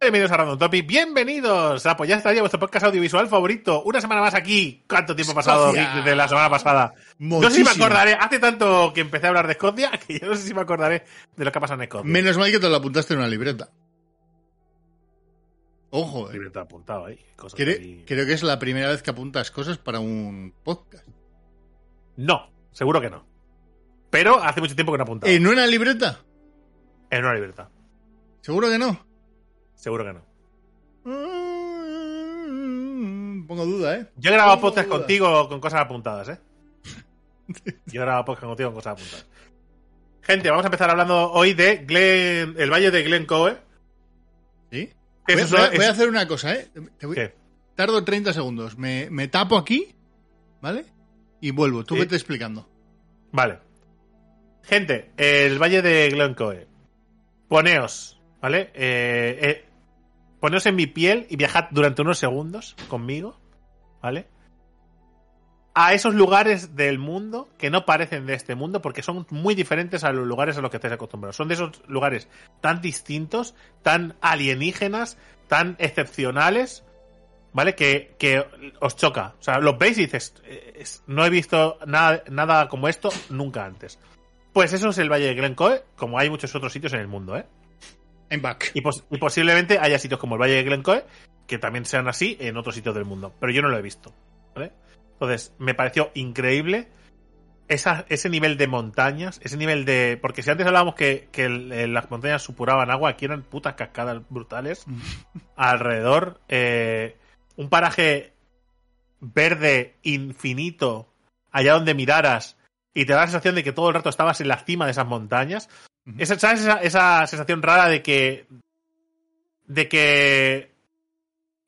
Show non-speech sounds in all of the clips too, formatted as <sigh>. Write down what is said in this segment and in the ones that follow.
Bienvenidos a Random Topic, bienvenidos a Pues ya estaría vuestro podcast audiovisual favorito. Una semana más aquí. ¿Cuánto tiempo ha pasado desde la semana pasada? No sé si me acordaré. Hace tanto que empecé a hablar de Escocia <laughs> que yo no sé si me acordaré de lo que ha pasado en Escocia. Menos mal que te lo apuntaste en una libreta. Ojo, eh. Libreta apuntado ahí. cosas Cre- ahí. creo que es la primera vez que apuntas cosas para un podcast. No, seguro que no. Pero hace mucho tiempo que no he apuntado. ¿En una libreta? En una libreta. ¿Seguro que no? Seguro que no. Mm, Pongo duda, ¿eh? Yo he grabado podcast contigo con cosas apuntadas, ¿eh? Yo he grabado podcast contigo con cosas apuntadas. Gente, vamos a empezar hablando hoy de Glen, el Valle de Glencoe. ¿Sí? Que Voy, a, es- voy a hacer una cosa, ¿eh? Te voy- ¿Qué? Tardo 30 segundos. Me, me tapo aquí, ¿vale? Y vuelvo. Tú Sí. vete explicando. Vale. Gente, el Valle de Glencoe. Poneos, ¿vale? Eh, eh, poneos en mi piel y viajad durante unos segundos conmigo, ¿vale? A esos lugares del mundo que no parecen de este mundo porque son muy diferentes a los lugares a los que estáis acostumbrados. Son de esos lugares tan distintos, tan alienígenas, tan excepcionales, ¿vale? Que, que os choca. O sea, los veis y dices, eh, no he visto nada, nada como esto nunca antes. Pues eso es el Valle de Glencoe, como hay muchos otros sitios en el mundo, ¿eh? Back. Y, pos- y posiblemente haya sitios como el Valle de Glencoe que también sean así en otros sitios del mundo. Pero yo no lo he visto, ¿vale? Entonces, me pareció increíble esa- ese nivel de montañas, ese nivel de... Porque si antes hablábamos que, que el- las montañas supuraban agua, aquí eran putas cascadas brutales alrededor. eh, un paraje verde infinito allá donde miraras y te da la sensación de que todo el rato estabas en la cima de esas montañas. Esa, ¿Sabes esa, esa sensación rara de que... de que...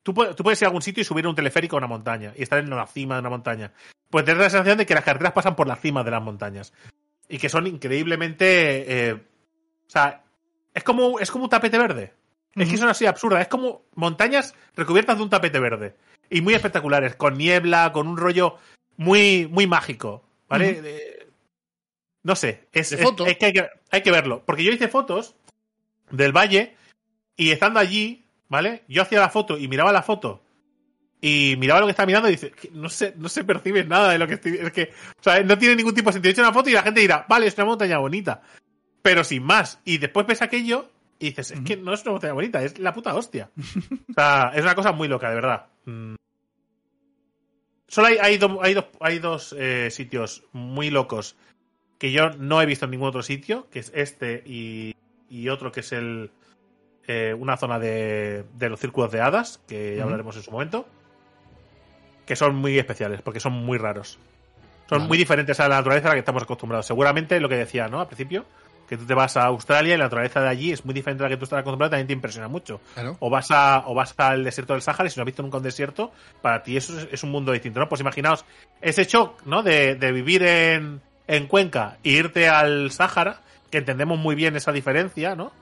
Tú, pu- tú puedes ir a algún sitio y subir un teleférico a una montaña y estar en la cima de una montaña. Pues te da la sensación de que las carreteras pasan por la cima de las montañas. Y que son increíblemente... eh, o sea, es como, es como un tapete verde. Es que son así absurdas. Es como montañas recubiertas de un tapete verde. Y muy espectaculares, con niebla, con un rollo muy, muy mágico. ¿Vale? No sé. Es, es- que, hay que hay que verlo. Porque yo hice fotos del valle y estando allí, ¿vale? Yo hacía la foto y miraba la foto y miraba lo que estaba mirando y dice, "Que no se, no se percibe nada de lo que estoy. Es que, o sea, no tiene ningún tipo de sentido. He hecho una foto y la gente dirá, vale, es una montaña bonita. Pero sin más. Y después ves aquello y dices, es que no es una montaña bonita, es la puta hostia. <laughs> o sea, es una cosa muy loca, de verdad. Mm. Solo hay, hay, do- hay dos, hay dos eh, sitios muy locos que yo no he visto en ningún otro sitio, que es este y, y otro que es el eh, una zona de, de los círculos de hadas, que ya hablaremos en su momento, que son muy especiales, porque son muy raros. Son Vale. muy diferentes a la naturaleza a la que estamos acostumbrados. Seguramente lo que decía, ¿no? Al principio, que tú te vas a Australia y la naturaleza de allí es muy diferente a la que tú estás acostumbrado, también te impresiona mucho. Claro. O vas, a, o vas al desierto del Sáhara y si no has visto nunca un desierto, para ti eso es, es un mundo distinto, ¿no? Pues imaginaos ese shock, ¿no? De, de vivir en, en Cuenca e irte al Sáhara, que entendemos muy bien esa diferencia, ¿no?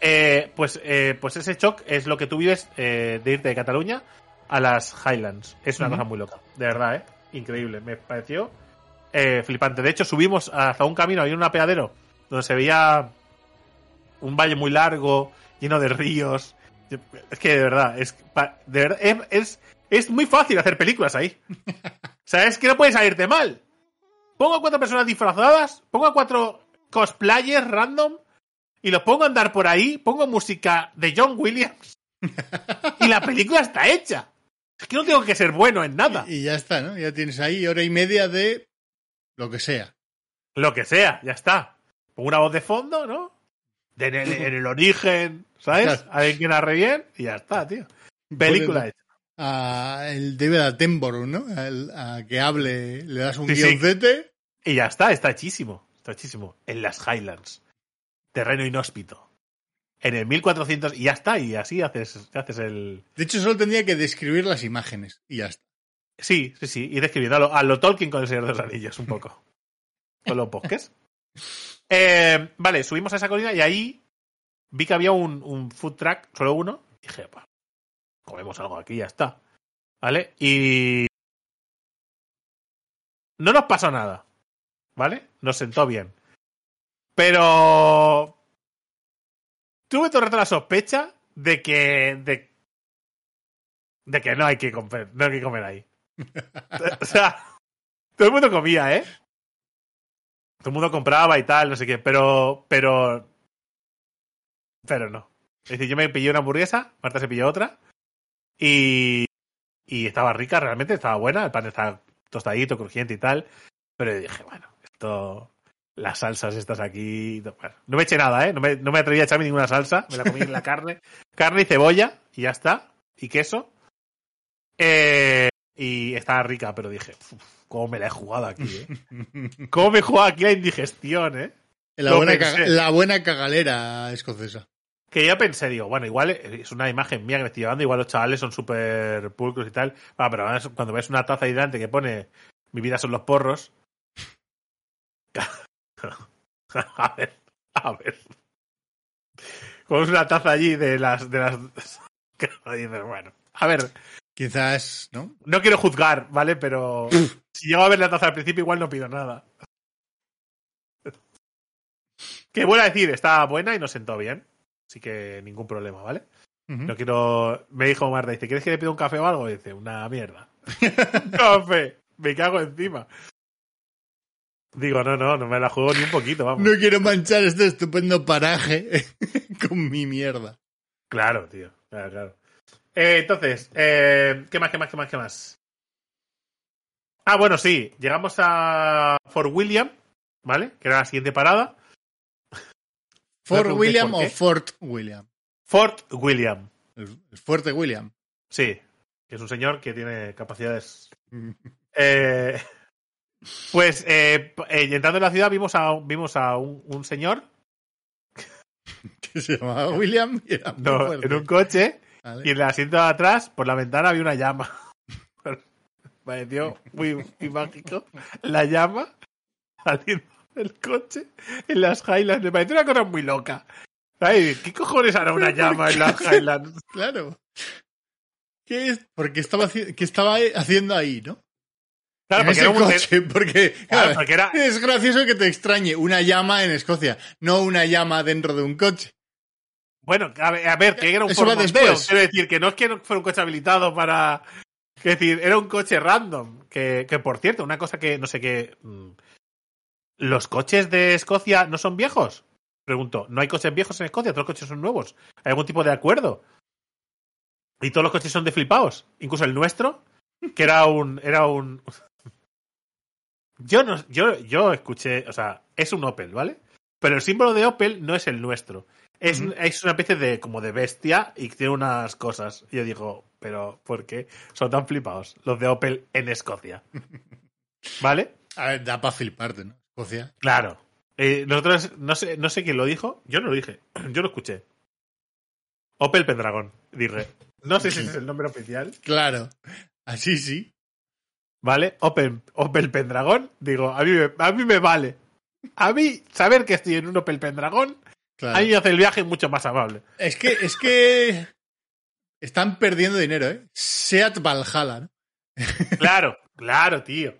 Eh, pues, eh, pues ese shock es lo que tú vives eh, de irte de Cataluña a las Highlands. Es una cosa muy loca, de verdad, ¿eh? Increíble, me pareció flipante. De hecho, subimos hasta un camino, había un apeadero donde se veía un valle muy largo, lleno de ríos. Es que de verdad, es, de verdad, es, es, es muy fácil hacer películas ahí. <laughs> O sea, es que no puedes salirte mal. Pongo a cuatro personas disfrazadas, pongo a cuatro cosplayers random y los pongo a andar por ahí, pongo música de John Williams y la película está hecha. Es que no tengo que ser bueno en nada. Y ya está, ¿no? Ya tienes ahí hora y media de lo que sea. Lo que sea, ya está. Pongo una voz de fondo, ¿no? De en, el, en el origen, ¿sabes? Claro. Alguien que narre bien y ya está, tío. Película hecha. A el David Attenborough, ¿no? A que hable, le das un Sí, sí. guioncete. Y ya está, está hechísimo. Está hechísimo. En las Highlands. Terreno inhóspito. en el 1400 y ya está, y así haces, haces el... De hecho, solo tendría que describir las imágenes y ya está. Sí, sí, sí, ir escribiendo a lo, a lo Tolkien con el Señor de los Anillos, un poco. <laughs> con los bosques. Eh, vale, subimos a esa colina y ahí vi que había un, un food truck, solo uno. Y dije, comemos algo aquí y ya está. ¿Vale? Y... No nos pasó nada. ¿Vale? Nos sentó bien. Pero... Tuve todo el rato la sospecha de que... De, de que no hay que comer, no hay que comer ahí. <laughs> o sea, todo el mundo comía, ¿eh? Todo el mundo compraba y tal, no sé qué, pero. Pero. Pero no. Es decir, yo me pillé una hamburguesa, Marta se pilló otra. Y. Y estaba rica, realmente, estaba buena. El pan estaba tostadito, crujiente y tal. Pero dije, bueno, esto. Las salsas estas aquí. Bueno, no me eché nada, ¿eh? No me, no me atreví a echarme ninguna salsa. Me la comí en la <laughs> carne. Carne y cebolla, y ya está. Y queso. Eh, y estaba rica, pero dije, "Uf, ¿cómo me la he jugado aquí, eh? <laughs> ¿Cómo me he jugado aquí la indigestión, eh? La buena, caga- la buena cagalera escocesa. Que yo pensé, digo, bueno, igual es una imagen mía que me estoy llevando, igual los chavales son súper pulcros y tal. Ah, pero cuando ves una taza ahí delante que pone mi vida son los porros. <laughs> a ver, a ver. Es una taza allí de las. De las... <laughs> dices, bueno, a ver, Quizás, ¿no? no quiero juzgar, ¿vale? Pero si llego a ver la taza al principio, igual no pido nada. Que vuelvo a decir, está buena y nos sentó bien. Así que ningún problema, ¿vale? No quiero. Me dijo Marta, dice, ¿quieres que le pida un café o algo? Y dice, una mierda. <laughs> <laughs> Café. Me cago encima. Digo, no, no, no me la juego ni un poquito, vamos. No quiero manchar este estupendo paraje <laughs> con mi mierda. Claro, tío. Claro, claro. Eh, entonces, eh, ¿qué más, qué más, qué más, qué más? Ah, bueno, sí. Llegamos a Fort William, ¿vale? Que era la siguiente parada. ¿Fort William por o. Fort William? Fort William. El, el fuerte William. Sí. Que es un señor que tiene capacidades. Eh, pues, eh, eh, entrando en la ciudad, vimos a, un- vimos a un, un señor <laughs> que se llamaba William y era muy no, fuerte. en un coche Vale. y en el asiento de atrás, por la ventana, había una llama. Me <laughs> pareció muy, muy mágico. La llama saliendo <laughs> del coche en las Highlands. Me pareció una cosa muy loca. Ay, ¿Qué cojones hará una llama en las Highlands? <laughs> Claro. ¿Qué es? Porque estaba, ¿qué estaba haciendo ahí, no? Claro, en porque ese era un- coche, porque, Claro, claro, porque era- es gracioso que te extrañe una llama en Escocia, no una llama dentro de un coche. Bueno, a ver, a ver, que era un Eso va después. Quiero decir, que no es que no fuera un coche habilitado para. Quiero decir, era un coche random. Que, que por cierto, una cosa que no sé qué. ¿Los coches de Escocia no son viejos? Pregunto, ¿no hay coches viejos en Escocia? ¿Todos los coches son nuevos? ¿Hay algún tipo de acuerdo? ¿Y todos los coches son de flipaos? Incluso el nuestro, que era un. Era un. Yo no, yo, yo escuché, o sea, es un Opel, ¿vale? Pero el símbolo de Opel no es el nuestro. Es, es una especie de como de bestia y tiene unas cosas. Y yo digo, pero ¿por qué son tan flipados los de Opel en Escocia? <laughs> ¿Vale? A ver, da para fliparte, ¿no? Escocia. Claro. Eh, nosotros, no sé, no sé quién lo dijo. Yo no lo dije. <clears throat> Yo lo escuché. Opel Pendragón. Dije. No sé si ese es el nombre oficial. <laughs> Claro. Así sí. ¿Vale? Opel, Opel Pendragón. Digo, a mí, me, a mí me vale. A mí, saber que estoy en un Opel Pendragón, Claro. a mí me hace el viaje mucho más amable. Es que, es que <laughs> están perdiendo dinero, ¿eh? Seat Valhalla, ¿no? Claro, claro, tío.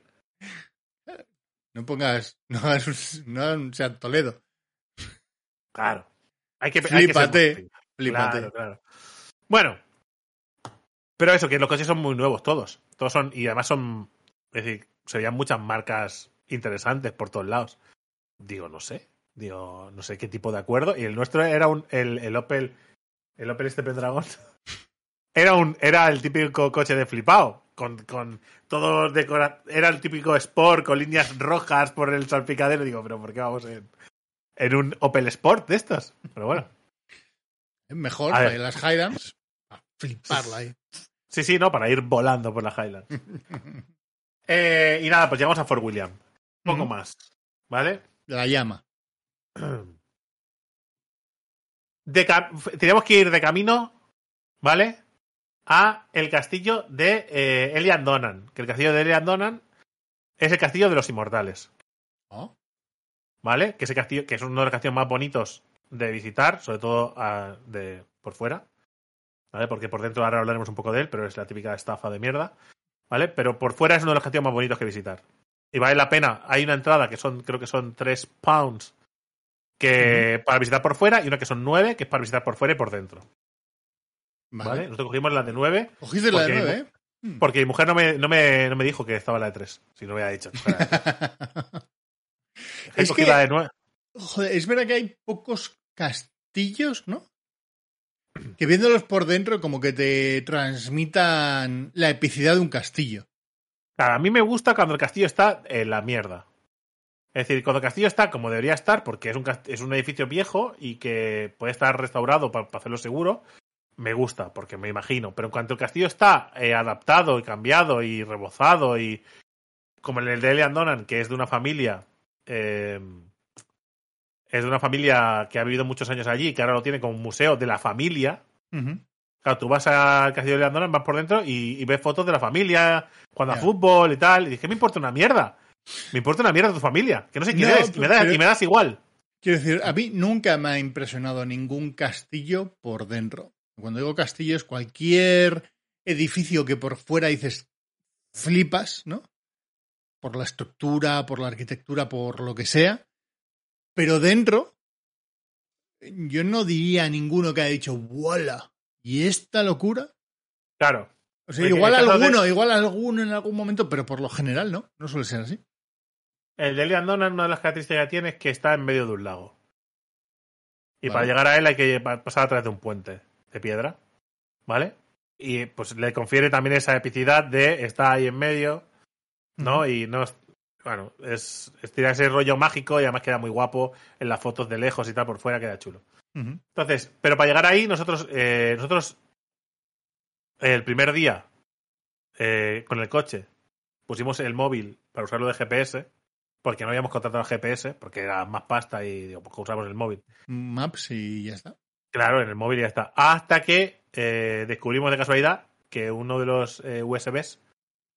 No pongas, <laughs> no hagas un, no hagas un Seat Toledo. Claro. Hay que, hay muy- Flípate. Claro, claro. Bueno. Pero eso, que los coches son muy nuevos, todos. Todos son, y además son, es decir, se veían muchas marcas interesantes por todos lados. Digo, no sé. Digo, no sé qué tipo de acuerdo. Y el nuestro era un, el, el Opel, el Opel este Pendragon. <laughs> Era un, era el típico coche de flipado. Con, con todo decora, era el típico Sport con líneas rojas por el salpicadero. Digo, pero ¿por qué vamos en, en un Opel Sport de estos? Pero bueno. Es mejor para las Highlands. A fliparla ahí. Sí, sí, no, para ir volando por la Highlands. <laughs> Eh, y nada, pues llegamos a Fort William. Poco Ujú. más. ¿Vale? La llama. de teníamos que ir de camino, ¿vale? A el castillo de eh, Elian Donan. Que el castillo de Elian Donan es el castillo de los inmortales, ¿no? ¿vale? Que ese castillo, que es uno de los castillos más bonitos de visitar, sobre todo ah, de por fuera. ¿Vale? Porque por dentro ahora hablaremos un poco de él, pero es la típica estafa de mierda. ¿Vale? Pero por fuera es uno de los castillos más bonitos que visitar. Y vale la pena. Hay una entrada que son, creo que son 3 pounds que para visitar por fuera y una que son 9 que es para visitar por fuera y por dentro. ¿Vale? Vale. Nosotros cogimos la de 9 Cogiste la de Porque- nueve, ¿eh? Mm. porque mi mujer no me, no me, no me dijo que estaba la de 3. Si no me había dicho. <laughs> Es que- la de 9. Joder, es verdad que hay pocos castillos, ¿no? Que viéndolos por dentro como que te transmitan la epicidad de un castillo. Claro, a mí me gusta cuando el castillo está en la mierda. Es decir, cuando el castillo está como debería estar, porque es un, es un edificio viejo y que puede estar restaurado para hacerlo seguro, me gusta, porque me imagino. Pero en cuanto el castillo está eh, adaptado y cambiado y rebozado y como en el de Elian Donan, que es de una familia, eh, es de una familia que ha vivido muchos años allí y que ahora lo tiene como un museo de la familia, Ujú. Claro, tú vas al castillo de Leandona, vas por dentro y, y ves fotos de la familia, cuando a Ya. fútbol y tal. Y dije, me importa una mierda. Me importa una mierda tu familia. Que no sé quién No, eres. Y me, das, pero- y me das igual. Quiero decir, a mí nunca me ha impresionado ningún castillo por dentro. Cuando digo castillo es cualquier edificio que por fuera dices flipas, ¿no? Por la estructura, por la arquitectura, por lo que sea. Pero dentro, yo no diría a ninguno que haya dicho, ¡Wala! ¿Y esta locura? Claro. O sea, igual de- alguno, igual alguno en algún momento, pero por lo general no. No suele ser así. El de Leandona, una de las características que tiene es que está en medio de un lago. Y Vale. para llegar a él hay que pa- pasar a través de un puente de piedra. ¿Vale? Y pues le confiere también esa epicidad de estar ahí en medio, ¿no? Y no. es- Bueno, es, es tiene ese rollo mágico y además queda muy guapo en las fotos de lejos y tal, por fuera queda chulo. Entonces, pero para llegar ahí, nosotros, eh, nosotros el primer día eh, con el coche pusimos el móvil para usarlo de GPS, porque no habíamos contratado GPS, porque era más pasta y digo, pues usamos el móvil. Maps y ya está. Claro, en el móvil ya está. Hasta que eh, descubrimos de casualidad que uno de los eh, USBs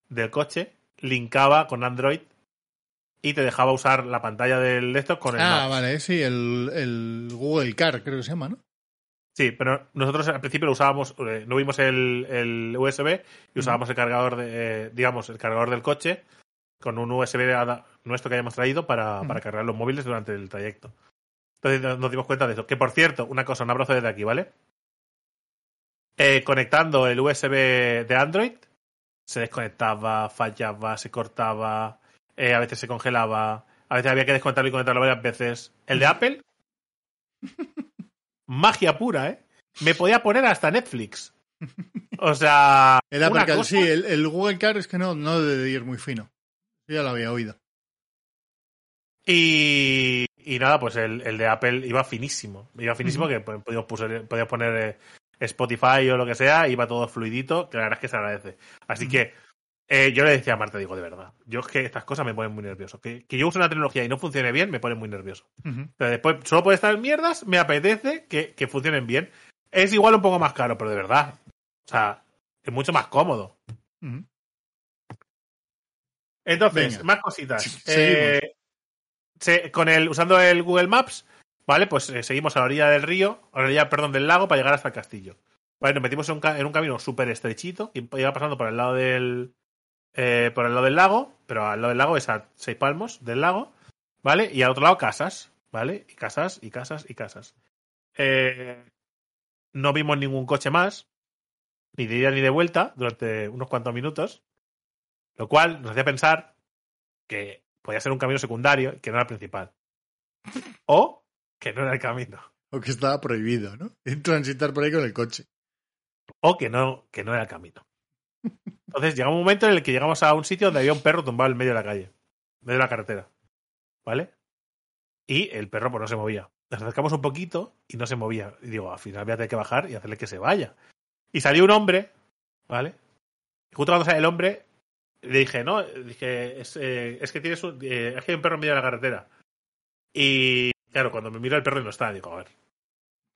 del coche linkaba con Android y te dejaba usar la pantalla del desktop con el Ah, vale, sí, el, el Google Car creo que se llama, ¿no? Sí, pero nosotros al principio lo usábamos, eh, no vimos el, el USB y usábamos el cargador, de, eh, digamos, el cargador del coche con un USB nuestro que hayamos traído para, para cargar los móviles durante el trayecto. Entonces nos- dimos cuenta de eso. Que por cierto, una cosa, un abrazo desde aquí, ¿vale? Eh, conectando el USB de Android, se desconectaba, fallaba, se cortaba, eh, a veces se congelaba, a veces había que desconectarlo y conectarlo varias veces. El de Apple, <laughs> magia pura, ¿eh? Me podía poner hasta Netflix. O sea, una porque cosa- sí, el, el Google Car es que no, no debe de ir muy fino. Yo ya lo había oído. Y, y nada, pues el, el de Apple iba finísimo. Iba finísimo que podíamos, poner- podías poner eh, Spotify o lo que sea, iba todo fluidito, que la verdad es que se agradece. Así que eh, yo le decía a Marta, digo, de verdad, yo es que estas cosas me ponen muy nervioso. Que, que yo use una tecnología y no funcione bien, me pone muy nervioso. Pero después, solo por estar en mierdas, me apetece que, que funcionen bien. Es igual un poco más caro, pero de verdad. O sea, es mucho más cómodo. Entonces, Venga. más cositas. Sí, Eh, con el, usando el Google Maps, ¿vale? Pues eh, seguimos a la orilla del río, a la orilla, perdón, del lago para llegar hasta el castillo. Vale, nos metimos en un, ca- en un camino súper estrechito y iba pasando por el lado del. eh, por el lado del lago, pero al lado del lago es a seis palmos del lago, ¿vale? Y al otro lado casas, ¿vale? Y casas, y casas, y casas. Eh, no vimos ningún coche más, ni de ida ni de vuelta, durante unos cuantos minutos. Lo cual nos hacía pensar que podía ser un camino secundario que no era el principal. <laughs> O que no era el camino. O que estaba prohibido, ¿no? Transitar por ahí con el coche. O que no, que no era el camino. Entonces llegó un momento en el que llegamos a un sitio donde había un perro tumbado en medio de la calle, en medio de la carretera. ¿Vale? Y el perro pues no se movía. Nos acercamos un poquito y no se movía. Y digo, al final voy a tener que bajar y hacerle que se vaya. Y salió un hombre, ¿vale? Y justo cuando sale el hombre, le dije, no, dije, es, eh, es que tienes un, eh, es que hay un perro en medio de la carretera. Y claro, cuando me miro el perro y no está, digo, a ver,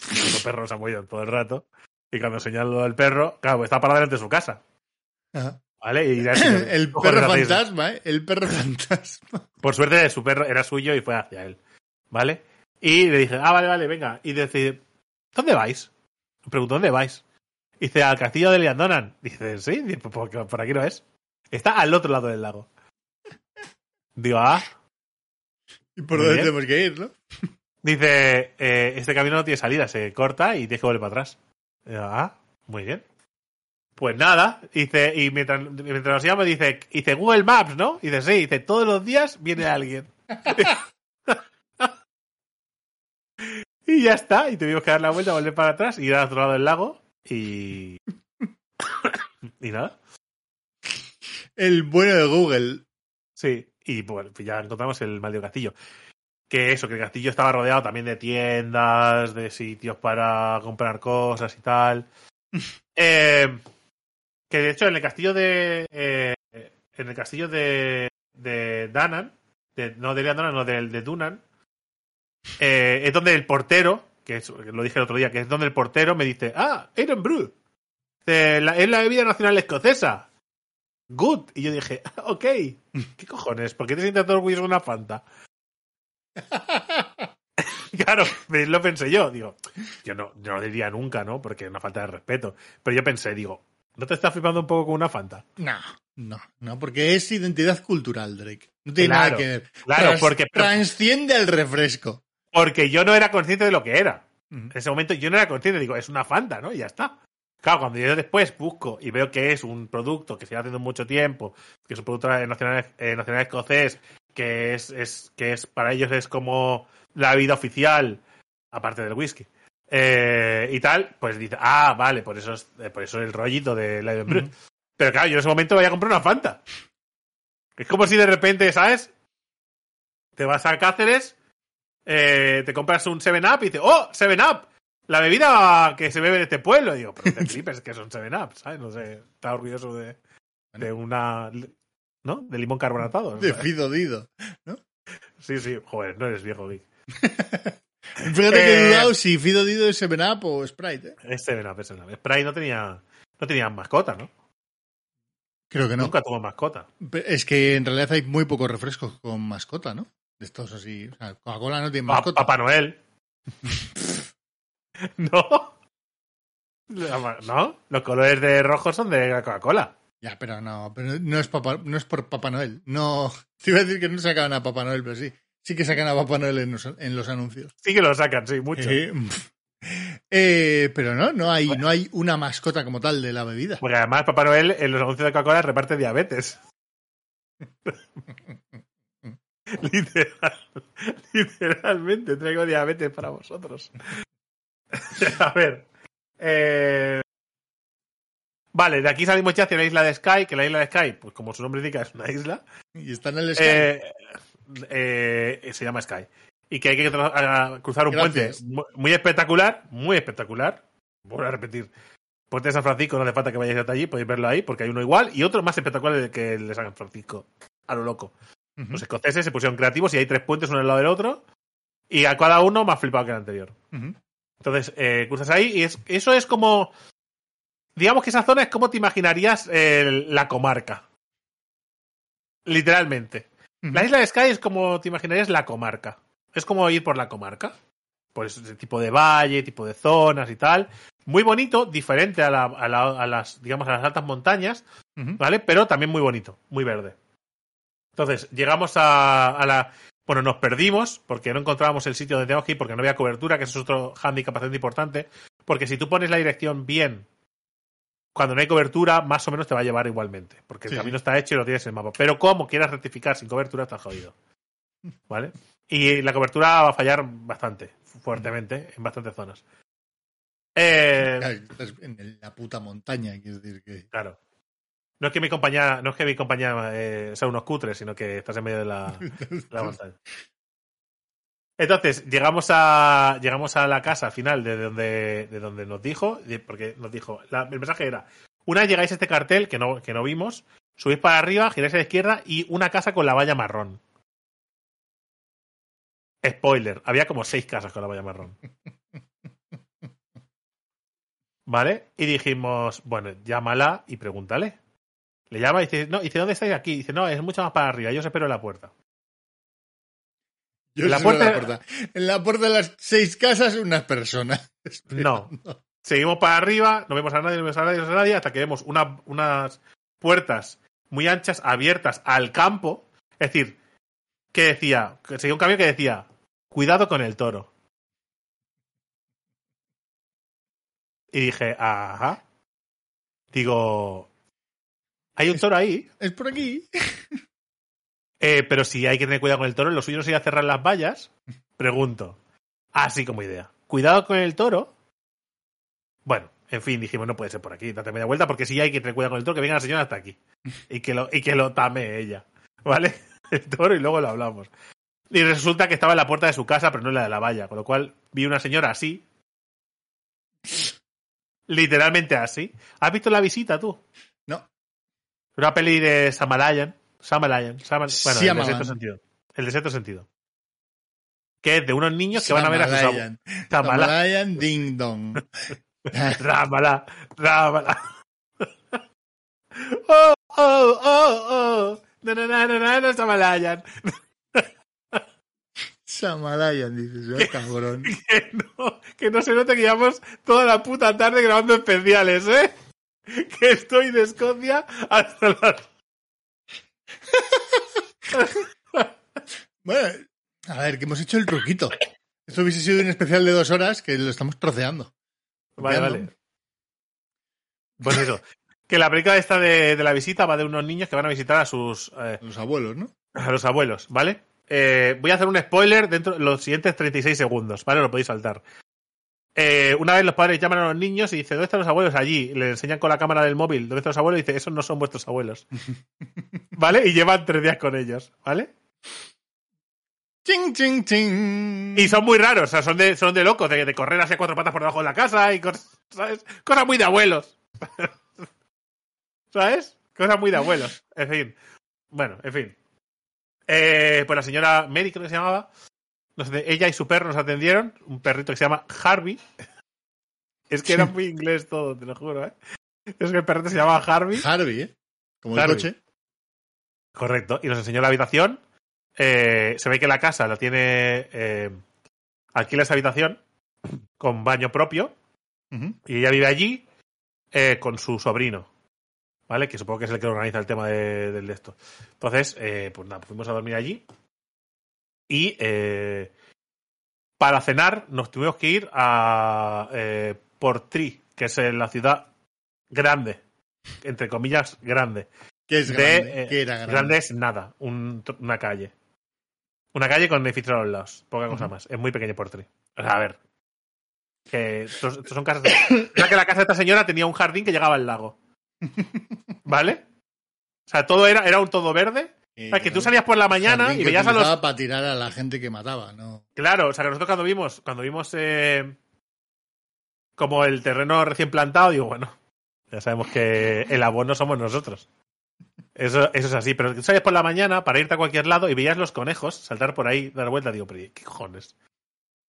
Los perros se han movido todo el rato. Y cuando señalo al perro, claro, pues está parado delante de su casa. Ajá. ¿Vale? Y ya- <clears throat> El perro fantasma, ¿eh? El perro fantasma. Por suerte, su perro era suyo y fue hacia él. ¿Vale? Y le dije, ah, vale, vale, venga. Y dice, ¿dónde vais? Me preguntó, ¿dónde vais? Dice, al castillo de Liandonan. Dice, sí, Dice, "Pues por, por aquí no es. Está al otro lado del lago. Digo, ah. ¿Y por dónde bien. tenemos que ir, no? Dice, eh, este camino no tiene salida, se corta y tienes que volver para atrás. Digo, ah, muy bien. Pues nada, dice, y mientras, mientras nos llama, dice, dice Google Maps, ¿no? Dice, sí, dice, todos los días viene alguien. <laughs> y ya está, y tuvimos que dar la vuelta, volver para atrás, ir al otro lado del lago y. <coughs> y nada. El bueno de Google. Sí, y pues ya encontramos el maldito castillo. Que eso, que el castillo estaba rodeado también de tiendas, de sitios para comprar cosas y tal. <laughs> Eh, que de hecho en el castillo de. eh, en el castillo de. de Danan, de- no de Danan, no del de Dunan, eh, es donde el portero, que, es- lo dije el otro día, que es donde el portero me dice: Ah, Aaron Brew. la- es la bebida nacional escocesa. Good. Y yo dije, <laughs> ok, ¿qué cojones? ¿Por qué te sientes todo orgulloso de una Fanta? <laughs> claro, lo pensé yo. Digo, yo no, yo no diría nunca, ¿no? Porque es una falta de respeto. Pero yo pensé, digo, ¿no te estás flipando un poco con una Fanta? No, no, no, porque es identidad cultural, Drake. No tiene Claro, nada que ver. claro, Trans- porque- Transciende el refresco. Porque yo no era consciente de lo que era. En ese momento yo no era consciente, digo, es una Fanta, ¿no? Y ya está. Claro, cuando yo después busco y veo que es un producto que se lleva haciendo mucho tiempo, que es un producto nacional, eh, nacional escocés, que es, es, que es para ellos es como la bebida oficial, aparte del whisky, eh, y tal, pues dice, ah, vale, por eso es, eh, por eso el rollito de la Ujú. <laughs> Pero claro, yo en ese momento voy a comprar una Fanta. Es como si de repente, ¿sabes? Te vas a Cáceres, eh, te compras un 7-Up y dices, ¡oh, 7-Up! La bebida que se bebe en este pueblo. Y digo, pero <laughs> te flipes que son 7-Up, ¿sabes? No sé, está orgulloso de, de una... ¿No? De limón carbonatado. De. Fido Dido. Sí, sí, joder, no eres viejo, Vic. <laughs> Fíjate que he Eh, dudado si Fido Dido es 7-Up o Sprite. ¿eh? Es 7-Up, es 7-Up. Sprite no tenía, no tenía mascota, ¿no? Creo que no. Nunca tuvo mascota. Es que en realidad hay muy pocos refrescos con mascota, ¿no? De estos así. O sea, Coca-Cola no tiene Pa- mascota. Papá Noel. <laughs> <laughs> ¿No? ¿No? Los colores de rojo son de la Coca-Cola. Ya, pero no, pero no es, papá, no es por Papá Noel. No, <laughs> te iba a decir que no sacaban a Papá Noel, pero sí. Sí que sacan a Papá Noel en los, en los anuncios. Sí que lo sacan, sí, mucho. Eh, <laughs> eh, pero no, no hay, no hay una mascota como tal de la bebida. Porque además Papá Noel en los anuncios de Coca-Cola reparte diabetes. Literal- literalmente traigo diabetes para vosotros. <laughs> A ver. eh, Vale, de aquí salimos ya hacia la isla de Sky, que la isla de Sky, pues como su nombre indica, es una isla. Y está en el Sky. Eh, eh, se llama Sky. Y que hay que cruzar un Gracias. puente mu- muy espectacular, muy espectacular. Voy a repetir. Puente de San Francisco, no hace falta que vayáis hasta allí, podéis verlo ahí, porque hay uno igual y otro más espectacular que el de San Francisco. A lo loco. Los escoceses se pusieron creativos y hay tres puentes uno al lado del otro. Y a cada uno más flipado que el anterior. Entonces, eh, cruzas ahí y es, eso es como. Digamos que esa zona es como te imaginarías eh, la comarca. Literalmente. La isla de Sky es como te imaginarías la comarca. Es como ir por la comarca. Pues ese tipo de valle, tipo de zonas y tal. Muy bonito, diferente a, la- a la- a las, digamos, a las altas montañas. ¿vale? Pero también muy bonito, muy verde. Entonces, llegamos a, a la. Bueno, nos perdimos porque no encontrábamos el sitio que ir porque no había cobertura, que eso es otro hándicap bastante importante. Porque si tú pones la dirección bien, cuando no hay cobertura, más o menos te va a llevar igualmente. Porque el Sí, camino está hecho y lo tienes en el mapa. Pero como quieras rectificar sin cobertura, estás jodido. ¿Vale? Y la cobertura va a fallar bastante, fuertemente, en bastantes zonas. Eh, Claro, estás en la puta montaña, quiero decir que. Claro. No es que mi compañía, no es que mi compañía eh, sea unos cutres, sino que estás en medio de la, de <laughs> la montaña. Entonces, llegamos a llegamos a la casa final de donde, de donde nos dijo, porque nos dijo, la- el mensaje era, una vez llegáis a este cartel que no, que no vimos, subís para arriba, giráis a la izquierda y una casa con la valla marrón. Spoiler, había como seis casas con la valla marrón. <laughs> ¿Vale? Y dijimos, bueno, llámala y pregúntale. Le llama y dice, no, y dice, ¿dónde estáis aquí? dice, no, es mucho más para arriba, yo os espero en la puerta. Yo En la puerta- la puerta. En la puerta de las seis casas, unas personas. <laughs> No. Seguimos para arriba, no vemos a nadie, no vemos a nadie, no vemos a nadie, hasta que vemos una- unas puertas muy anchas abiertas al campo. Es decir, que decía, que seguía un cambio que decía, cuidado con el toro. Y dije, ajá. Digo, hay un toro ahí, Es por aquí. <laughs> eh, pero si hay que tener cuidado con el toro, lo suyo no sería cerrar las vallas. Pregunto, así como idea. Cuidado con el toro. Bueno, en fin, dijimos, no puede ser por aquí, date media vuelta, porque si hay que tener cuidado con el toro, que venga la señora hasta aquí. Y que lo, y que lo tame ella. ¿Vale? <laughs> El toro y luego lo hablamos. Y resulta que estaba en la puerta de su casa, pero no en la de la valla. Con lo cual vi una señora así. Literalmente así. ¿Has visto la visita tú? No. Una peli de Samalayan. Samalayan. Samal- bueno, el de sexto sentido. El de sexto sentido. Que es de unos niños que van a ver a sus abuelos. Samalayan. Samala- Samalayan Ding Dong. <laughs> Rámala, rámala. <laughs> Oh, oh, oh, oh. Na, na, na, na, na, Samalayan. Samalayan, dices, oh, <laughs> cabrón. Que no, que no se note que llevamos toda la puta tarde grabando especiales, ¿eh? <laughs> Que estoy de Escocia hasta las... <laughs> Bueno, a ver, que hemos hecho el truquito. Esto hubiese sido un especial de dos horas que lo estamos troceando. Vale, Troceando. vale. Pues eso. Que la película esta de, de la visita va de unos niños que van a visitar a sus eh, Los abuelos, ¿no? a los abuelos, ¿vale? Eh, voy a hacer un spoiler dentro de los siguientes 36 segundos, ¿vale? Lo podéis saltar. Eh, una vez los padres llaman a los niños y dicen, ¿dónde están los abuelos? Allí. Le enseñan con la cámara del móvil, ¿dónde están los abuelos? Y dice, esos no son vuestros abuelos. <laughs> ¿Vale? Y llevan tres días con ellos, ¿vale? Ching, ching, ching. Y son muy raros, o sea, son de, son de locos, de, de correr hacia cuatro patas por debajo de la casa y cosas, ¿sabes? Cosas muy de abuelos. <laughs> ¿Sabes? Cosas muy de abuelos. En fin. Bueno, en fin. Eh, pues la señora Mary, creo que se llamaba. Ella y su perro nos atendieron. Un perrito que se llama Harvey. Es que era muy inglés todo, te lo juro, ¿eh? Es que el perrito se llamaba Harvey. Harvey, ¿eh? Como el coche. Correcto. Y nos enseñó la habitación. Eh, se ve que la casa la tiene. Eh, alquila esa habitación con baño propio. Y ella vive allí eh, con su sobrino. ¿Vale? Que supongo que es el que organiza el tema del de esto. Entonces, eh, pues nada, fuimos a dormir allí. Y eh, para cenar nos tuvimos que ir a eh, Portree, que es eh, la ciudad grande. Entre comillas, grande. ¿Qué es De, grande? eh, ¿Qué era grande? grande es nada, un- una calle. Una calle con edificios a los lados, poca cosa más. Es muy pequeño. O sea, a ver. Que estos, estos son casas de... Que la casa de esta señora tenía un jardín que llegaba al lago. <laughs> ¿Vale? O sea, todo era, era un todo verde. Eh, sea, que tú salías por la mañana y veías a los... para tirar a la gente que mataba, ¿no? Claro, o sea, que nosotros cuando vimos, cuando vimos eh, como el terreno recién plantado, digo, bueno, ya sabemos que el abono somos nosotros. Eso, eso es así, pero tú salías por la mañana para irte a cualquier lado y veías los conejos saltar por ahí, dar vuelta, digo, pero ¿qué cojones?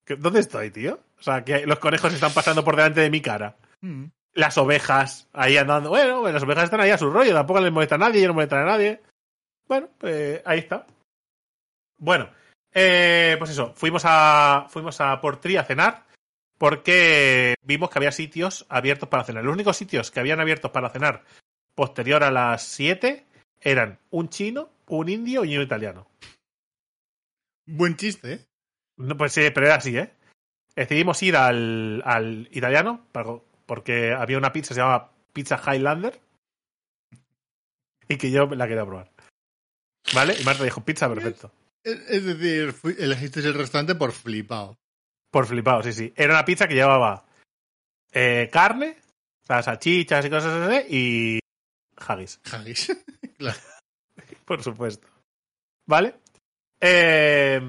¿Qué- ¿Dónde estoy, tío? O sea, que los conejos están pasando por delante de mi cara. Mm. Las ovejas ahí andando. Bueno, las ovejas están ahí a su rollo, tampoco les molesta a nadie, yo no molesta a nadie. Bueno, pues ahí está. Bueno, eh, pues eso, fuimos a, fuimos a Portree a cenar porque vimos que había sitios abiertos para cenar. Los únicos sitios que habían abiertos para cenar posterior a las 7 eran un chino, un indio y un italiano. Buen chiste, ¿eh? No, pues sí, pero era así, ¿eh? Decidimos ir al, al italiano porque había una pizza que se llamaba Pizza Highlander y que yo la quería probar. ¿Vale? Y Marta dijo, pizza, perfecto. Es decir, elegiste el restaurante por flipado. Por flipado, sí, sí. Era una pizza que llevaba eh, carne, o sea, salchichas y cosas así, y haggis, Haggis. <laughs> claro. <laughs> por supuesto. ¿Vale? Eh,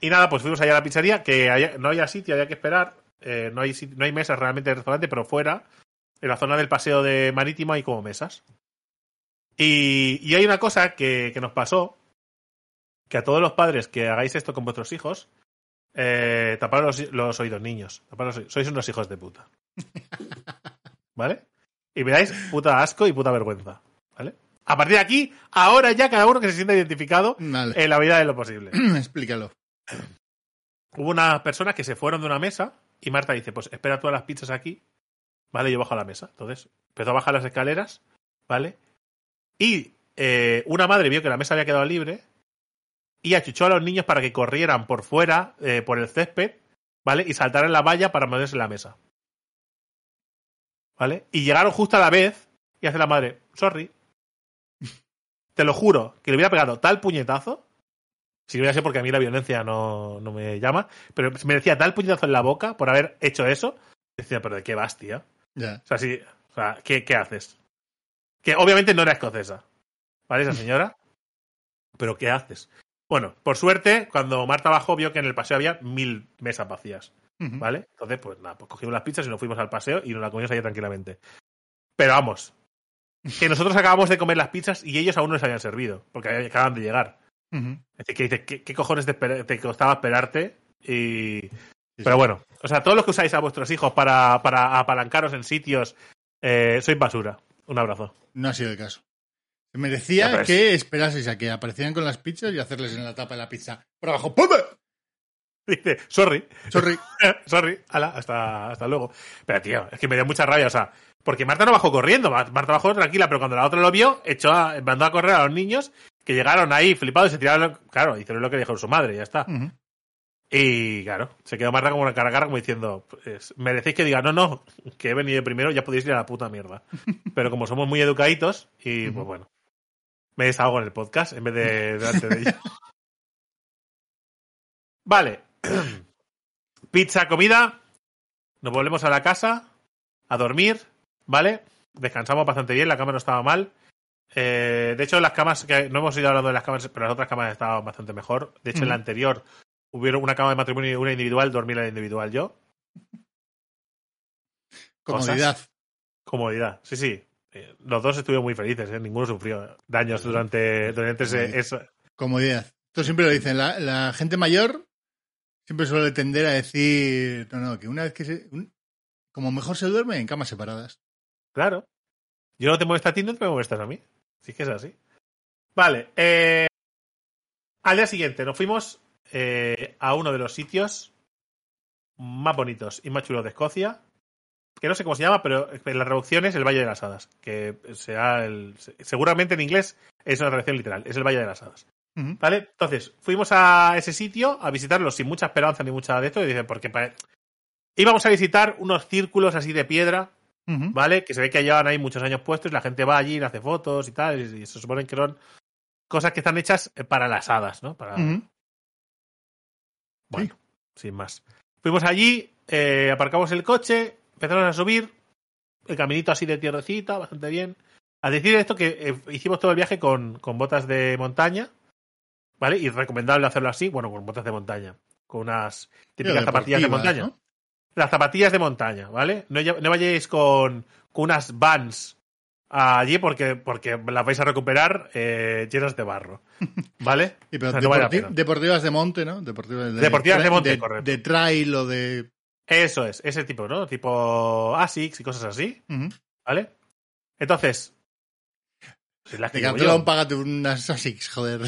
y nada, pues fuimos allá a la pizzería, que no había sitio, había que esperar. eh, no, hay, no hay mesas realmente en el restaurante, pero fuera, en la zona del paseo de marítimo, hay como mesas. Y, y hay una cosa que, que nos pasó, que a todos los padres que hagáis esto con vuestros hijos, eh, tapar los, los oídos, niños. Tapar los oídos. Sois unos hijos de puta. <laughs> ¿vale? Y me dais puta asco y puta vergüenza, ¿vale? A partir de aquí, ahora ya cada uno que se sienta identificado en la vida de lo posible. <clears throat> Explícalo. Hubo unas personas que se fueron de una mesa y Marta dice, pues espera todas las pizzas aquí, ¿vale? Yo bajo a la mesa. Entonces empezó a bajar las escaleras, ¿vale? Y eh, una madre vio que la mesa había quedado libre y achuchó a los niños para que corrieran por fuera, eh, por el césped, ¿vale? Y saltaran la valla para ponerse en la mesa. ¿Vale? Y llegaron justo a la vez y hace la madre, sorry. <laughs> Te lo juro, que le hubiera pegado tal puñetazo si hubiera sido porque a mí la violencia no, no me llama, pero me decía tal puñetazo en la boca por haber hecho eso. Decía, pero ¿de qué vas, tía? O sea, sí, o sea, ¿qué, qué haces? Que obviamente no era escocesa, ¿vale? Esa señora. Pero ¿qué haces? Bueno, por suerte, cuando Marta bajó, vio que en el paseo había mil mesas vacías. ¿vale? Entonces, pues nada, pues cogimos las pizzas y nos fuimos al paseo y nos la comimos allá tranquilamente. Pero vamos, que nosotros acabamos de comer las pizzas y ellos aún no les habían servido, porque acaban de llegar. Es decir, que dices, ¿qué, qué cojones te, esper- te costaba esperarte? Y... Sí, Pero bueno, o sea, todos los que usáis a vuestros hijos para, para apalancaros en sitios, eh, sois basura. Un abrazo. No ha sido el caso. Se merecía Ya, que esperaseis a que aparecieran con las pizzas y hacerles en la tapa de la pizza. Por abajo, ¡pum! Dice, sorry, Sorry. <laughs> sorry, ala, hasta, hasta luego. Pero tío, es que me dio mucha rabia, o sea, porque Marta no bajó corriendo, Mar- Marta bajó tranquila, pero cuando la otra lo vio, echó a- mandó a correr a los niños que llegaron ahí flipados y se tiraron, claro, hicieron lo que dijo su madre, y ya está. Y claro, se quedó Marta como una cara a cara como diciendo, pues, merecéis que diga, no, no, que he venido primero, ya podéis ir a la puta mierda. <laughs> Pero como somos muy educaditos, y pues bueno, me desahogo en el podcast en vez de delante de ella. <laughs> Vale. <clears throat> Pizza, comida. Nos volvemos a la casa, a dormir, ¿vale? Descansamos bastante bien, la cama no estaba mal. Eh, de hecho, las camas, que no hemos ido hablando de las camas, pero las otras camas estaban bastante mejor. De hecho, en la anterior hubieron una cama de matrimonio y una individual, dormí en la individual yo. Comodidad. Comodidad, sí, sí. Eh, los dos estuvieron muy felices, ¿eh? ninguno sufrió daños durante, durante ese, eso. Comodidad. Esto siempre lo dicen. La, la gente mayor siempre suele tender a decir, no, no, que una vez que se... un- como mejor se duerme en camas separadas. Claro. Yo no te molesta a ti, no te molestas a mí. Sí que es así. Vale. eh, al día siguiente nos fuimos eh, a uno de los sitios más bonitos y más chulos de Escocia. Que no sé cómo se llama, pero en la traducción es el Valle de las Hadas. Que será el. Seguramente en inglés es una traducción literal. Es el Valle de las Hadas. ¿Vale? Entonces, fuimos a ese sitio a visitarlo sin mucha esperanza ni mucha de esto. Y dicen, porque íbamos a visitar unos círculos así de piedra. ¿vale? Que se ve que llevan ahí muchos años puestos y la gente va allí y hace fotos y tal, y, y se suponen que son cosas que están hechas eh, para las hadas, ¿no? Para. Bueno, sin más. Fuimos allí, eh, aparcamos el coche, empezaron a subir, el caminito así de tierrecita, bastante bien. A decir esto que eh, hicimos todo el viaje con, con botas de montaña, ¿vale? Y recomendable hacerlo así, bueno, con botas de montaña, con unas típicas zapatillas de montaña. ¿no? Las zapatillas de montaña, ¿vale? No, no vayáis con, con unas vans allí porque, porque las vais a recuperar eh, llenas de barro, <laughs> ¿vale? Sí, pero O sea, no vale la deporti- pena. deportivas de monte, ¿no? Deportivas de, Deportivas de monte, de, correcto. de trail o de... Eso es, ese tipo, ¿no? Tipo Asics y cosas así, Ujú. ¿vale? Entonces, si las Decathlon, págate unas Asics, joder.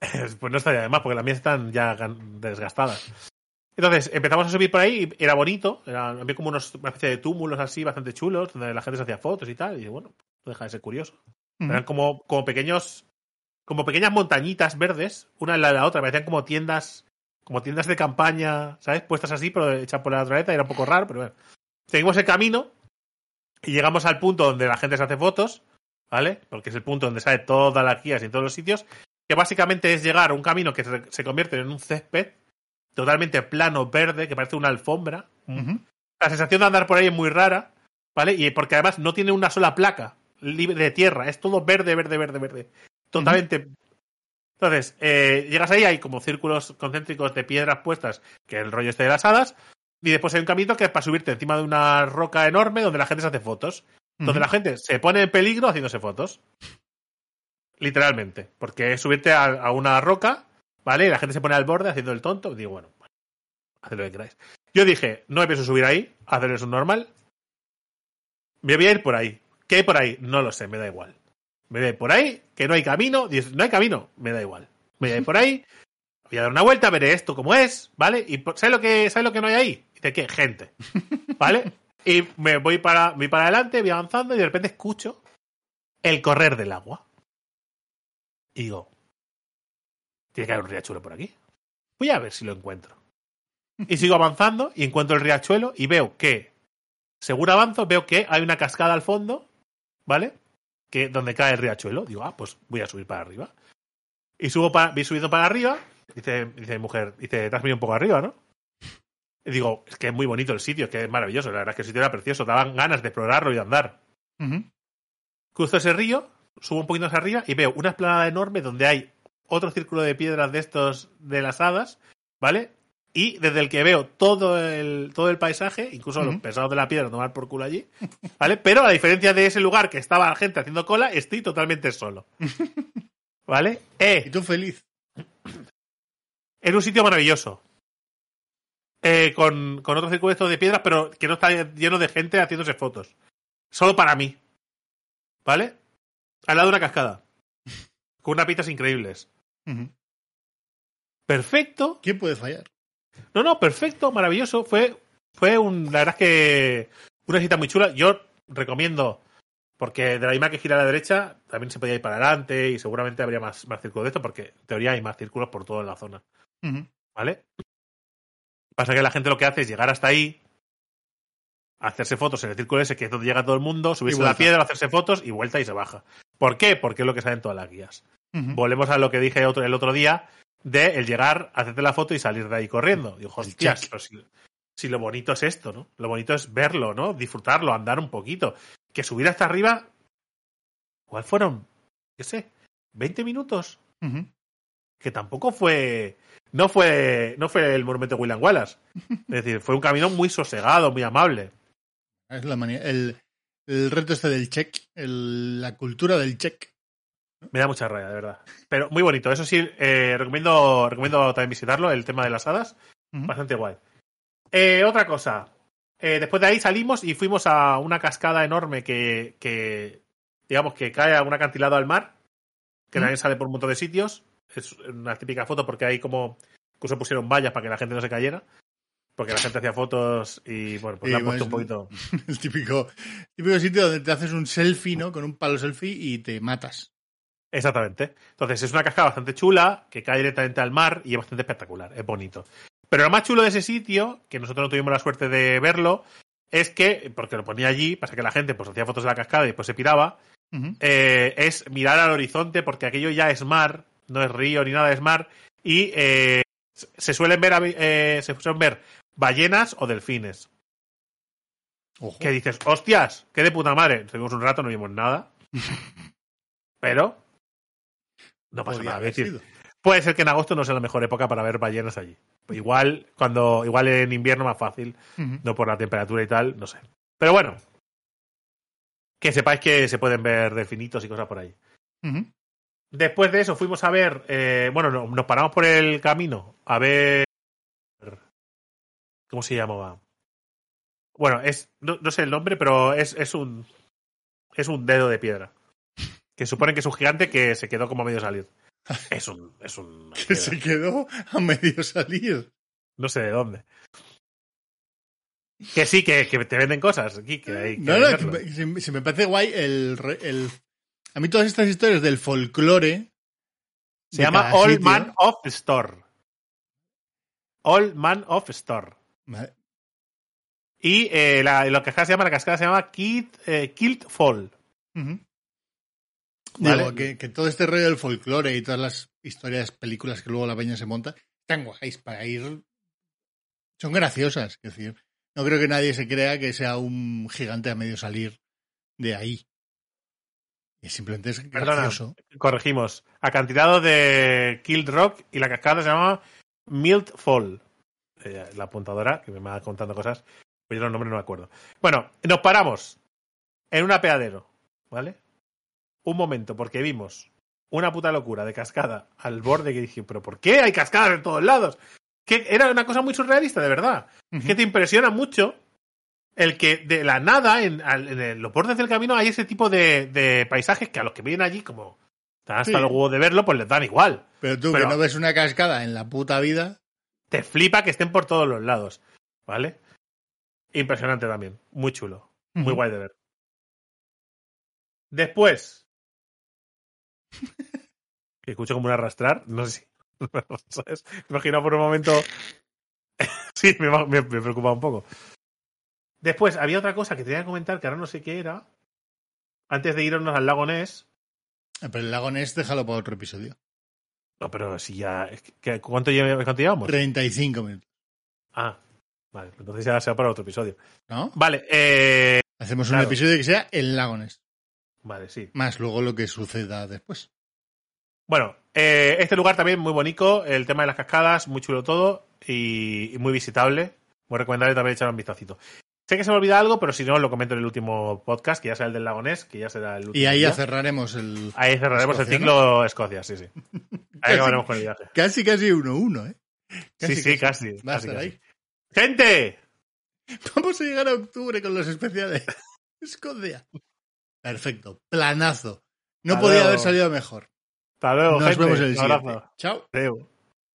<laughs> pues no estaría de más porque las mías están ya desgastadas. Entonces, empezamos a subir por ahí y era bonito, era, había como unos, una especie de túmulos así bastante chulos, donde la gente se hacía fotos y tal, y bueno, no deja de ser curioso. Eran como, como pequeños, como pequeñas montañitas verdes, una en la de la otra, parecían como tiendas, como tiendas de campaña, ¿sabes? Puestas así, pero hechas por la naturaleza, era un poco raro, pero bueno. Seguimos el camino y llegamos al punto donde la gente se hace fotos, ¿vale? Porque es el punto donde sale todas las guías y todos los sitios, que básicamente es llegar a un camino que se, convierte en un césped totalmente plano, verde, que parece una alfombra. La sensación de andar por ahí es muy rara, ¿vale? Y porque además no tiene una sola placa libre de tierra, es todo verde, verde, verde, verde. Totalmente. Entonces, eh, llegas ahí, hay como círculos concéntricos de piedras puestas, que el rollo este de las hadas, y después hay un camino que es para subirte encima de una roca enorme donde la gente se hace fotos. Donde la gente se pone en peligro haciéndose fotos. Literalmente. Porque es subirte a, a una roca, ¿vale? Y la gente se pone al borde haciendo el tonto. Digo, bueno, bueno, haced lo que queráis. Yo dije, no me pienso subir ahí, hacer eso normal. Me voy a ir por ahí. ¿Qué hay por ahí? No lo sé, me da igual. Me ir por ahí, que no hay camino. Dices, no hay camino, me da igual. Me voy por ahí, voy a dar una vuelta, veré esto como es, ¿vale? Y ¿sabes lo que, ¿sabes lo que no hay ahí? Dice, ¿qué? Gente. ¿Vale? Y me voy para, voy para adelante, voy avanzando y de repente escucho el correr del agua. Y digo, tiene que haber un riachuelo por aquí. Voy a ver si lo encuentro. Y sigo avanzando y encuentro el riachuelo y veo que, según avanzo, veo que hay una cascada al fondo, ¿vale? Que donde cae el riachuelo. Digo, ah, pues voy a subir para arriba. Y subo para, voy subiendo para arriba. Dice, dice mi mujer, dice, te has venido un poco arriba, ¿no? Y digo, es que es muy bonito el sitio, es que es maravilloso. La verdad es que el sitio era precioso. Daban ganas de explorarlo y de andar. Cruzo ese río, subo un poquito hacia arriba y veo una esplanada enorme donde hay otro círculo de piedras de estos de las hadas, ¿vale? Y desde el que veo todo el, todo el paisaje, incluso los pesados de la piedra tomar por culo allí, <laughs> ¿vale? Pero a diferencia de ese lugar que estaba la gente haciendo cola, estoy totalmente solo. <laughs> ¿Vale? Y Eh, tú feliz. en un sitio maravilloso. Eh, con, con otro círculo de piedras, pero que no está lleno de gente haciéndose fotos. Solo para mí. ¿Vale? Al lado de una cascada. <laughs> Con unas pistas increíbles. Perfecto. ¿Quién puede fallar? No, no, perfecto, maravilloso. Fue, fue un, la verdad es que una cita muy chula. Yo recomiendo, porque de la misma que gira a la derecha, también se podía ir para adelante y seguramente habría más, más círculos de esto, porque en teoría hay más círculos por toda la zona. ¿Vale? Pasa que la gente lo que hace es llegar hasta ahí, hacerse fotos en el círculo ese, que es donde llega todo el mundo, subirse a la piedra, hacerse fotos y vuelta y se baja. ¿Por qué? Porque es lo que salen todas las guías. Volvemos a lo que dije otro, el otro día de el llegar, hacerte la foto y salir de ahí corriendo. Digo, hostias, pero si, si lo bonito es esto, ¿no? Lo bonito es verlo, ¿no? Disfrutarlo, andar un poquito. Que subir hasta arriba, ¿cuál fueron? ¿Qué sé? ¿20 minutos? Que tampoco fue. No fue, no fue el monumento de William Wallace. <laughs> Es decir, fue un camino muy sosegado, muy amable. Es la manía. El, el reto este del check. el- la cultura del check. Me da mucha rabia, de verdad. Pero muy bonito. Eso sí, eh, recomiendo, recomiendo también visitarlo, el tema de las hadas. Bastante guay. Eh, otra cosa. Eh, después de ahí salimos y fuimos a una cascada enorme que, que digamos, que cae a un acantilado al mar, que también sale por un montón de sitios. Es una típica foto porque ahí como incluso pusieron vallas para que la gente no se cayera. Porque la gente hacía fotos y bueno, pues Sí, le han pues, puesto un poquito. <laughs> El típico, típico sitio donde te haces un selfie, ¿no? Con un palo selfie y te matas. Exactamente. Entonces es una cascada bastante chula, que cae directamente al mar y es bastante espectacular, es bonito. Pero lo más chulo de ese sitio, que nosotros no tuvimos la suerte de verlo, es que, porque lo ponía allí, pasa que la gente pues hacía fotos de la cascada y después se piraba, eh, es mirar al horizonte porque aquello ya es mar, no es río ni nada, es mar, y eh, se suelen ver, eh, se suelen ver ballenas o delfines. Ojo. Que dices, hostias, qué de puta madre. Estuvimos un rato, no vimos nada. <laughs> Pero no pasa nada. decir, sido. puede ser que en agosto no sea la mejor época para ver ballenas allí. Igual, cuando, igual en invierno más fácil, no por la temperatura y tal, no sé. Pero bueno, que sepáis que se pueden ver delfinitos y cosas por ahí. Después de eso fuimos a ver, eh, bueno, no- nos paramos por el camino a ver, ¿cómo se llamaba? Bueno, es, no, no sé el nombre, pero es, es un, es un dedo de piedra. Que supone que es un gigante que se quedó como a medio salir. <laughs> Es un, es un, Que se quedó a medio salir. no sé de dónde. Que sí, que, que te venden cosas aquí, que que No, no, que venderlo. me- parece guay el, el. A mí todas estas historias del folclore. Se de llama All sitio- Man of Store. All Man of Store. Vale. Y eh, la, lo que acá se llama, la cascada se llama Kid, eh, Kilt Fall. Vale. Digo, que, que todo este rollo del folclore y todas las historias, películas que luego la peña se monta, están guays para ir. Son graciosas, es decir. No creo que nadie se crea que sea un gigante a medio salir de ahí. Y simplemente es Perdona. gracioso. Corregimos. Acantilado de Kilt Rock y la cascada se llama Milt Fall. Eh, la apuntadora, que me va contando cosas, pero yo los nombres no me acuerdo. Bueno, nos paramos en un apeadero, ¿vale? Un momento, porque vimos una puta locura de cascada al borde que dije, pero ¿por qué hay cascadas en todos lados? Que era una cosa muy surrealista, de verdad. Que te impresiona mucho el que de la nada, en, los bordes del camino, hay ese tipo de, de paisajes que a los que vienen allí, como están hasta Sí. el huevo de verlo, pues les dan igual. Pero tú Pero- que no ves una cascada en la puta vida. Te flipa que estén por todos los lados, ¿vale? Impresionante también, muy chulo, muy guay de ver. Después, <laughs> que escucho como un arrastrar, no sé si, <laughs> ¿sabes? Me imagino por un momento, <laughs> sí, me, me, me preocupa un poco. Después, había otra cosa que tenía que comentar que ahora no sé qué era, antes de irnos al lago Ness. Ah, Pero el lago Ness, déjalo para otro episodio. No, pero si ya, ¿cuánto, lle- cuánto llevamos? 35 minutos. Ah, vale, entonces ya sea para otro episodio. ¿No? Vale, eh, Hacemos un episodio que sea el lago Ness. Vale, sí. Más luego lo que suceda después. Bueno, eh, este lugar también muy bonito, el tema de las cascadas, muy chulo todo y, y muy visitable. Muy recomendable también echar un vistacito. Sé que se me olvida algo, pero si no, lo comento en el último podcast, que ya será el del Lagonés, que ya será el último. Y ahí día. ya cerraremos el. Ahí cerraremos Escocia, el ciclo Escocia, sí, sí. <laughs> Ahí acabaremos con el viaje. Casi, casi 1-1, ¿eh? Sí, sí, casi. Casi, estar casi. ahí. ¡Gente! Vamos a llegar a octubre con los especiales. <laughs> Escocia. Perfecto. Planazo. No Hasta podía luego. haber salido mejor. Hasta luego, Nos gente. vemos en el siguiente. Chao. Adeu.